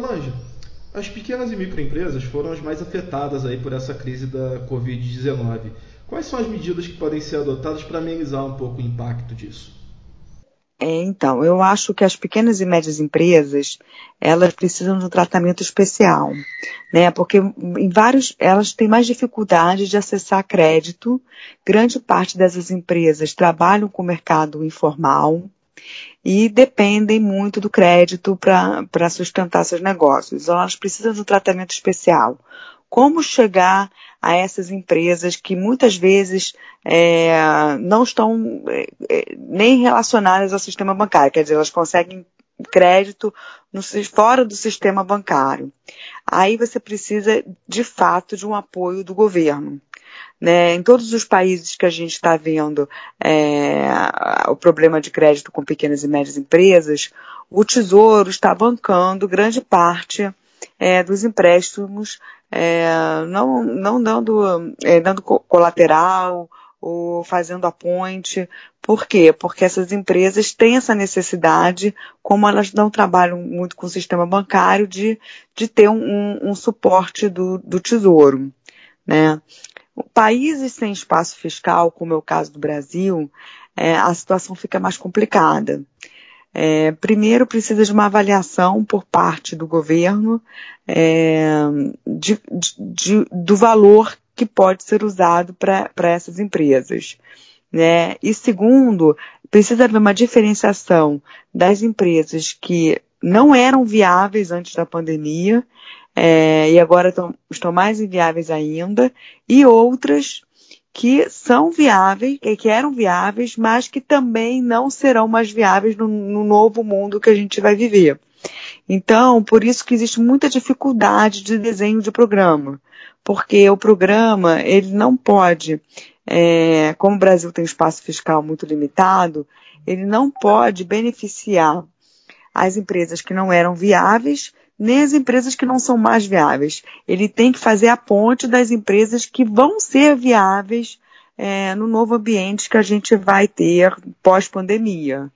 Solange, as pequenas e microempresas foram as mais afetadas aí por essa crise da Covid-19. Quais são as medidas que podem ser adotadas para amenizar um pouco o impacto disso? É, então, eu acho que as pequenas e médias empresas, elas precisam de um tratamento especial, né? Porque em vários, elas têm mais dificuldade de acessar crédito. Grande parte dessas empresas trabalham com o mercado informal e dependem muito do crédito para sustentar seus negócios. Então, elas precisam de um tratamento especial. Como chegar a essas empresas que muitas vezes é, não estão é, é, nem relacionadas ao sistema bancário, quer dizer, elas conseguem crédito no, fora do sistema bancário. Aí você precisa, de fato, de um apoio do governo. Né? Em todos os países que a gente está vendo é, o problema de crédito com pequenas e médias empresas, o Tesouro está bancando grande parte é, dos empréstimos, é, não, não dando, é, dando colateral ou fazendo a ponte. Por quê? Porque essas empresas têm essa necessidade, como elas não trabalham muito com o sistema bancário, de, de ter um, um suporte do, do tesouro. Né? Países sem espaço fiscal, como é o caso do Brasil, é, a situação fica mais complicada. É, primeiro, precisa de uma avaliação por parte do governo é, de, de, do valor que pode ser usado para essas empresas. Né? E segundo, precisa haver uma diferenciação das empresas que não eram viáveis antes da pandemia é, e agora tão, estão mais inviáveis ainda, e outras que são viáveis, que eram viáveis, mas que também não serão mais viáveis no, no novo mundo que a gente vai viver. Então, por isso que existe muita dificuldade de desenho de programa, porque o programa ele não pode, é, como o Brasil tem espaço fiscal muito limitado, ele não pode beneficiar as empresas que não eram viáveis nem as empresas que não são mais viáveis. Ele tem que fazer a ponte das empresas que vão ser viáveis é, no novo ambiente que a gente vai ter pós-pandemia.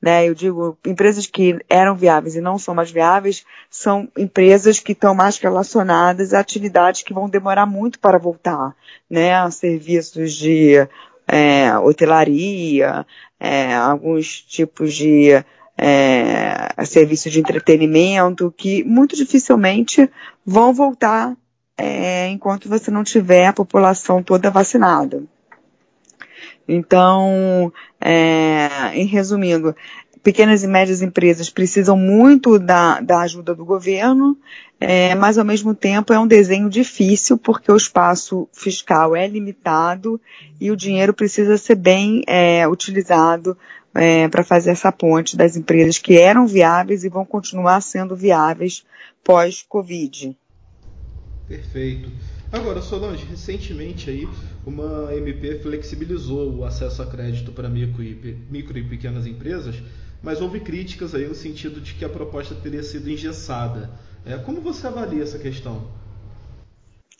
Né, eu digo, empresas que eram viáveis e não são mais viáveis são empresas que estão mais relacionadas a atividades que vão demorar muito para voltar, né? Serviços de é, hotelaria, é, alguns tipos de é, serviços de entretenimento que muito dificilmente vão voltar é, enquanto você não tiver a população toda vacinada. Então, é, em resumindo, pequenas e médias empresas precisam muito da, da ajuda do governo, é, mas ao mesmo tempo é um desenho difícil porque o espaço fiscal é limitado e o dinheiro precisa ser bem é, utilizado é, para fazer essa ponte das empresas que eram viáveis e vão continuar sendo viáveis pós-Covid. Perfeito. Agora, Solange, recentemente aí uma MP flexibilizou o acesso a crédito para micro e, micro e pequenas empresas, mas houve críticas aí no sentido de que a proposta teria sido engessada. É, como você avalia essa questão?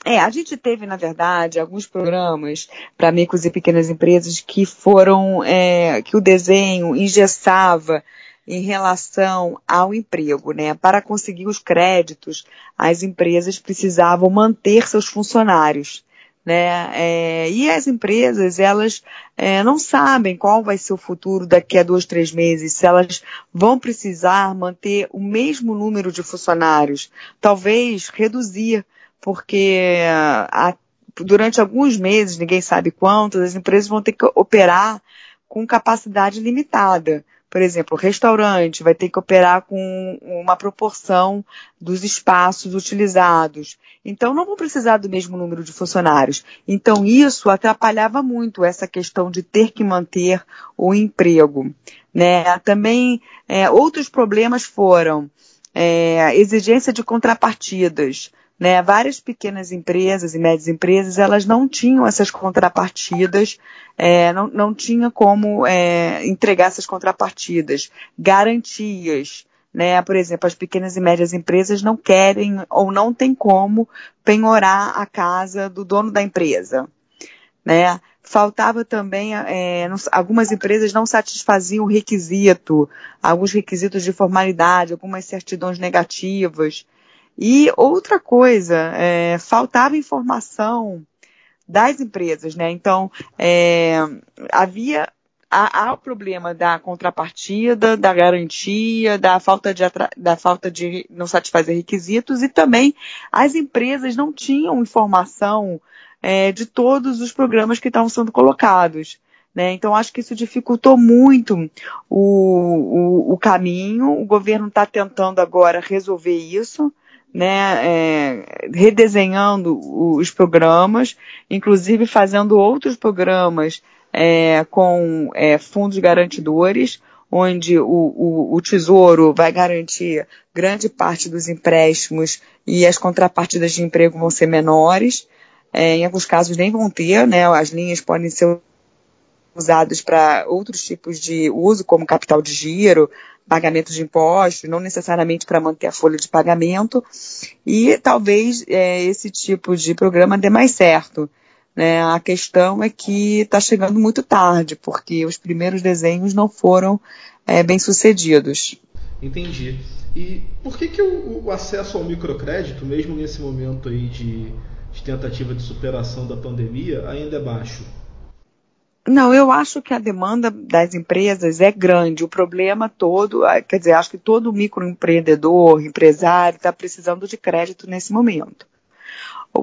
É, a gente teve, na verdade, alguns programas para micros e pequenas empresas que foram, é, que o desenho engessava em relação ao emprego, né? Para conseguir os créditos, as empresas precisavam manter seus funcionários, né? É, e as empresas, elas é, não sabem qual vai ser o futuro daqui a dois, três meses, se elas vão precisar manter o mesmo número de funcionários, talvez reduzir porque a, durante alguns meses, ninguém sabe quantos, as empresas vão ter que operar com capacidade limitada. Por exemplo, o restaurante vai ter que operar com uma proporção dos espaços utilizados. Então, não vão precisar do mesmo número de funcionários. Então, isso atrapalhava muito essa questão de ter que manter o emprego. Né? Também, é, outros problemas foram é, exigência de contrapartidas. Né? Várias pequenas empresas e médias empresas, elas não tinham essas contrapartidas, é, não, não tinha como é, entregar essas contrapartidas, garantias. Né? Por exemplo, as pequenas e médias empresas não querem ou não tem como penhorar a casa do dono da empresa. Né? faltava também, é, algumas empresas não satisfaziam o requisito, alguns requisitos de formalidade, algumas certidões negativas. E outra coisa, é, faltava informação das empresas, né? Então, é, havia há, o problema da contrapartida, da garantia, da falta de, da falta de não satisfazer requisitos e também as empresas não tinham informação é, de todos os programas que estavam sendo colocados. Né? Então, acho que isso dificultou muito o, o, o caminho. O governo está tentando agora resolver isso, né? É, redesenhando os programas, inclusive fazendo outros programas é, com é, fundos garantidores, onde o, o, o, Tesouro vai garantir grande parte dos empréstimos e as contrapartidas de emprego vão ser menores. É, em alguns casos nem vão ter, né? As linhas podem ser usadas para outros tipos de uso, como capital de giro, pagamento de impostos, não necessariamente para manter a folha de pagamento. E talvez é, esse tipo de programa dê mais certo. Né? A questão é que está chegando muito tarde, porque os primeiros desenhos não foram é, bem sucedidos. Entendi. E por que, que o, o acesso ao microcrédito, mesmo nesse momento aí de de tentativa de superação da pandemia ainda é baixo? Não, eu acho que a demanda das empresas é grande. O problema todo, ah, quer dizer, acho que todo microempreendedor, empresário, está precisando de crédito nesse momento.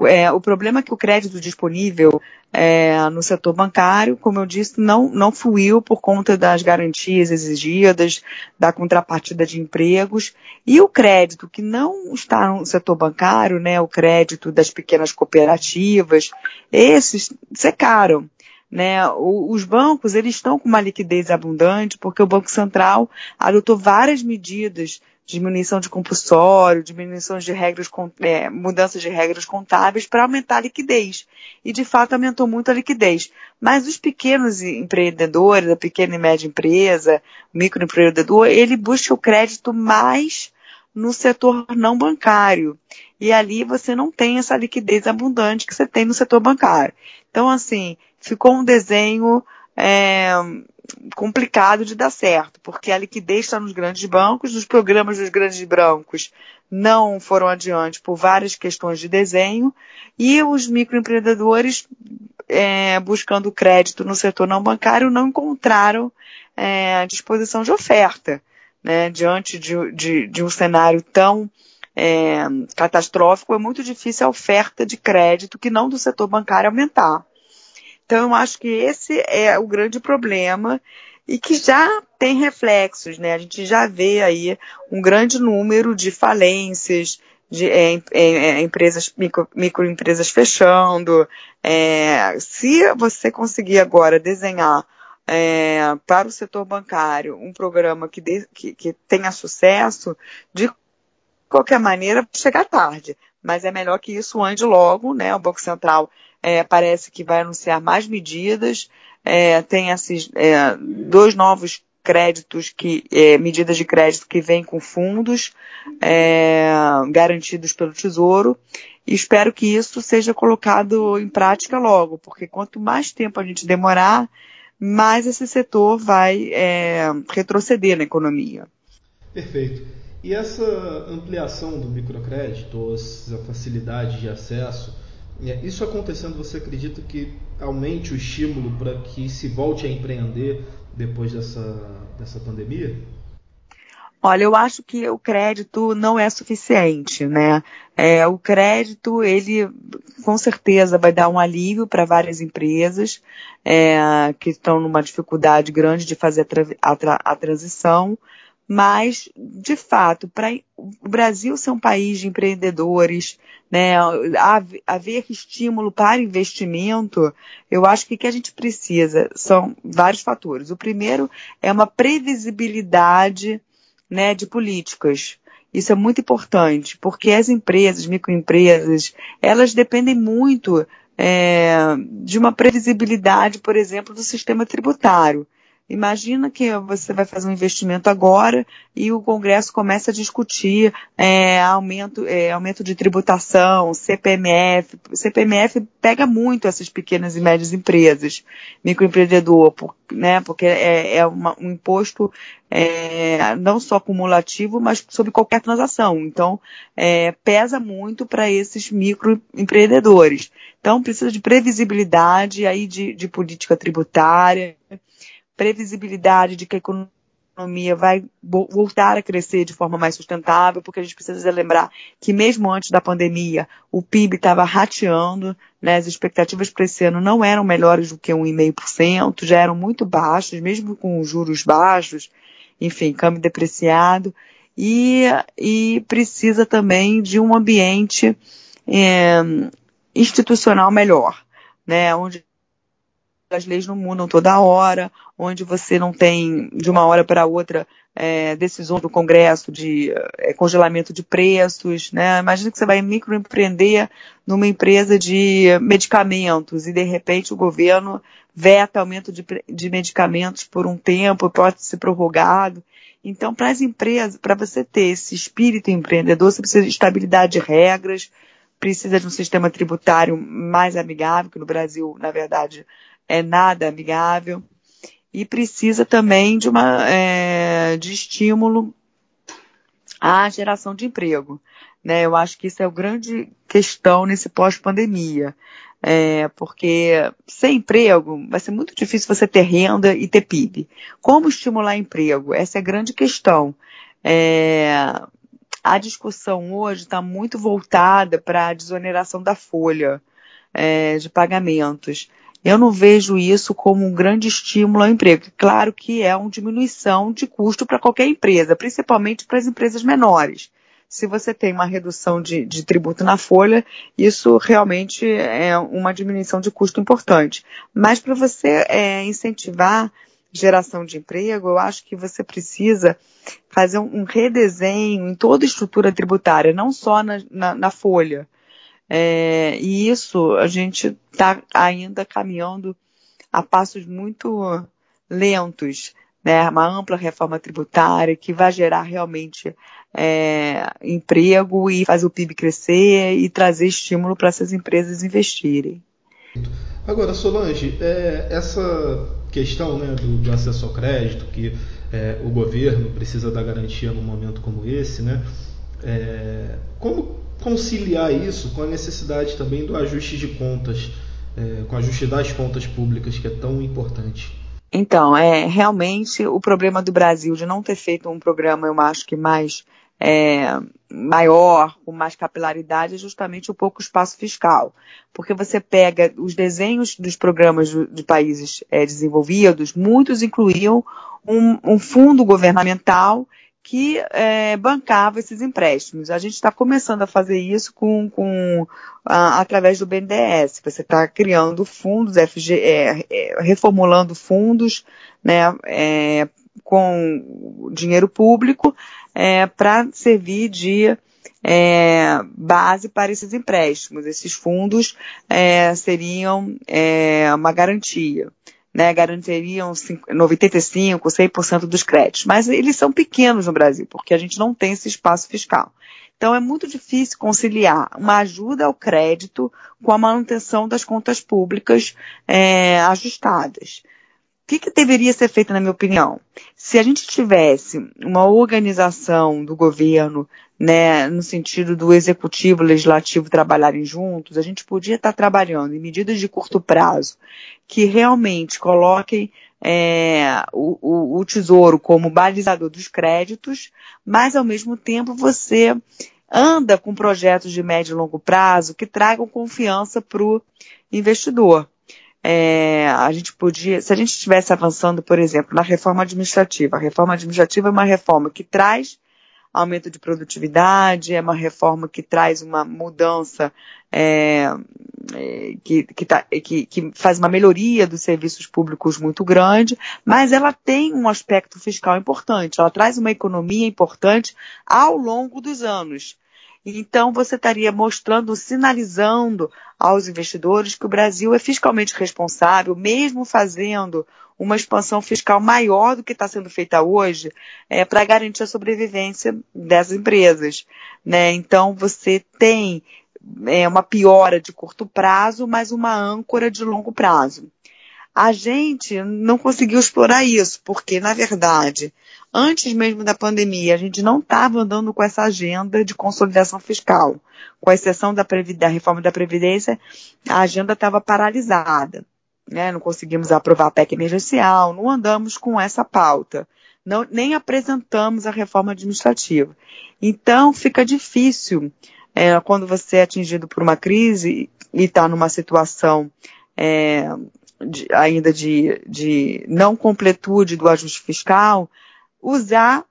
É, o problema é que o crédito disponível é, no setor bancário, como eu disse, não, não fluiu por conta das garantias exigidas, da contrapartida de empregos, e o crédito que não está no setor bancário, né, o crédito das pequenas cooperativas, esses secaram. Né, os bancos eles estão com uma liquidez abundante porque o Banco Central adotou várias medidas diminuição de compulsório, diminuição de regras, é, mudanças de regras contábeis para aumentar a liquidez. E de fato aumentou muito a liquidez. Mas os pequenos empreendedores, a pequena e média empresa, o microempreendedor, ele busca o crédito mais no setor não bancário. E ali você não tem essa liquidez abundante que você tem no setor bancário. Então, assim, ficou um desenho é, complicado de dar certo, porque a liquidez está nos grandes bancos, os programas dos grandes bancos não foram adiante por várias questões de desenho, e os microempreendedores é, buscando crédito no setor não bancário não encontraram é, disposição de oferta. Né, diante de, de, de, um cenário tão é, catastrófico, é muito difícil a oferta de crédito que não do setor bancário aumentar. Então, eu acho que esse é o grande problema e que já tem reflexos, né? A gente já vê aí um grande número de falências, de é, é, é empresas, micro, microempresas fechando. É, se você conseguir agora desenhar é, para o setor bancário um programa que, de, que, que tenha sucesso, de qualquer maneira, chegar tarde. Mas é melhor que isso ande logo, né? O Banco Central é, parece que vai anunciar mais medidas, é, tem esses é, dois novos créditos que é, medidas de crédito que vêm com fundos é, garantidos pelo Tesouro e espero que isso seja colocado em prática logo, porque quanto mais tempo a gente demorar, mais esse setor vai é, retroceder na economia. Perfeito. E essa ampliação do microcrédito, essa facilidade de acesso, isso acontecendo, você acredita que aumente o estímulo para que se volte a empreender depois dessa, dessa pandemia? Olha, eu acho que o crédito não é suficiente, né? É, o crédito, ele com certeza vai dar um alívio para várias empresas é, que estão numa dificuldade grande de fazer a, tra a, a transição, mas, de fato, para o Brasil ser um país de empreendedores, né, haver estímulo para investimento, eu acho que o que a gente precisa são vários fatores. O primeiro é uma previsibilidade né, de políticas. Isso é muito importante, porque as empresas, microempresas, elas dependem muito é, de uma previsibilidade, por exemplo, do sistema tributário. Imagina que você vai fazer um investimento agora e o Congresso começa a discutir é, aumento, é, aumento de tributação, CPMF. CPMF pega muito essas pequenas e médias empresas, microempreendedor, né, porque é, é uma, um imposto é, não só cumulativo, mas sobre qualquer transação. Então, é, pesa muito para esses microempreendedores. Então, precisa de previsibilidade aí de, de política tributária, previsibilidade de que a economia vai voltar a crescer de forma mais sustentável, porque a gente precisa lembrar que mesmo antes da pandemia, o PIB estava rateando, né, as expectativas para esse ano não eram melhores do que 1,5%, já eram muito baixas, mesmo com juros baixos, enfim, câmbio depreciado, e, e precisa também de um ambiente é, institucional melhor, né, onde as leis não mudam toda hora, onde você não tem de uma hora para outra é, decisões do Congresso de é, congelamento de preços, né? Imagina que você vai microempreender numa empresa de medicamentos e de repente o governo veta aumento de, de medicamentos por um tempo, pode ser prorrogado. Então, para as empresas, para você ter esse espírito empreendedor, você precisa de estabilidade de regras, precisa de um sistema tributário mais amigável, que no Brasil, na verdade, é nada amigável e precisa também de uma é, de estímulo à geração de emprego. Né? Eu acho que isso é a grande questão nesse pós-pandemia. É, porque sem emprego vai ser muito difícil você ter renda e ter PIB. Como estimular emprego? Essa é a grande questão. É, a discussão hoje está muito voltada para a desoneração da folha é, de pagamentos. Eu não vejo isso como um grande estímulo ao emprego. Claro que é uma diminuição de custo para qualquer empresa, principalmente para as empresas menores. Se você tem uma redução de, de tributo na folha, isso realmente é uma diminuição de custo importante. Mas para você é, incentivar geração de emprego, eu acho que você precisa fazer um, redesenho em toda a estrutura tributária, não só na, na, na folha. É, e isso a gente está ainda caminhando a passos muito lentos, né? Uma ampla reforma tributária que vai gerar realmente é, emprego e fazer o PIB crescer e trazer estímulo para essas empresas investirem. Agora, Solange, é, essa questão né, do, do, acesso ao crédito, que é, o governo precisa dar garantia num momento como esse, né? É, como conciliar isso com a necessidade também do ajuste de contas, é, com o ajuste das contas públicas, que é tão importante. Então, é realmente o problema do Brasil de não ter feito um programa, eu acho que mais é, maior, com mais capilaridade, é justamente o pouco espaço fiscal. Porque você pega os desenhos dos programas de países é, desenvolvidos, muitos incluíam um, um fundo governamental que é, bancava esses empréstimos. A gente está começando a fazer isso com, com a, através do BNDES. Você está criando fundos, FG, é, é, reformulando fundos, né, é, com dinheiro público é, para servir de é, base para esses empréstimos. Esses fundos seriam uma garantia né, garantiriam 95%, 100% dos créditos. Mas eles são pequenos no Brasil, porque a gente não tem esse espaço fiscal. Então é muito difícil conciliar uma ajuda ao crédito com a manutenção das contas públicas é, ajustadas. Que, que deveria ser feito, na minha opinião? Se a gente tivesse uma organização do governo né, no sentido do executivo e legislativo trabalharem juntos, a gente podia estar trabalhando em medidas de curto prazo que realmente coloquem é, o, o, o tesouro como balizador dos créditos, mas ao mesmo tempo você anda com projetos de médio e longo prazo que tragam confiança para o investidor. É, a gente podia, se a gente estivesse avançando, por exemplo, na reforma administrativa, a reforma administrativa é uma reforma que traz aumento de produtividade, é uma reforma que traz uma mudança, é, é, que, que, tá, que, que, faz uma melhoria dos serviços públicos muito grande, mas ela tem um aspecto fiscal importante, ela traz uma economia importante ao longo dos anos. Então, você estaria mostrando, sinalizando aos investidores que o Brasil é fiscalmente responsável, mesmo fazendo uma expansão fiscal maior do que está sendo feita hoje, é, para garantir a sobrevivência dessas empresas. Né? Então, você tem é, uma piora de curto prazo, mas uma âncora de longo prazo. A gente não conseguiu explorar isso, porque, na verdade, antes mesmo da pandemia, a gente não estava andando com essa agenda de consolidação fiscal. Com exceção da, da reforma da Previdência, a agenda estava paralisada. Né? Não conseguimos aprovar a PEC emergencial, não andamos com essa pauta. Não, nem apresentamos a reforma administrativa. Então, fica difícil é, quando você é atingido por uma crise e está numa situação é, de, ainda de, de não completude do ajuste fiscal, usar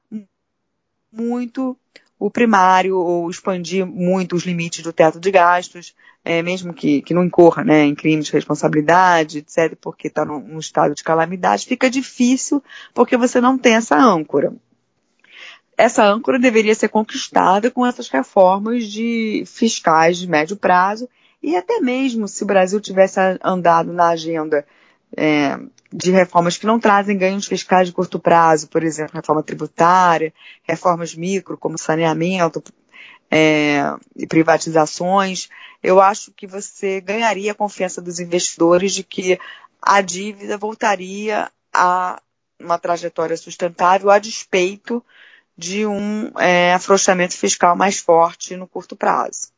muito o primário ou expandir muito os limites do teto de gastos, é, mesmo que, que não incorra né, em crimes de responsabilidade, etc., porque está num, num estado de calamidade, fica difícil porque você não tem essa âncora. Essa âncora deveria ser conquistada com essas reformas de fiscais de médio prazo e até mesmo se o Brasil tivesse andado na agenda é, de reformas que não trazem ganhos fiscais de curto prazo, por exemplo, reforma tributária, reformas micro, como saneamento é, e privatizações, eu acho que você ganharia a confiança dos investidores de que a dívida voltaria a uma trajetória sustentável a despeito de um é, afrouxamento fiscal mais forte no curto prazo.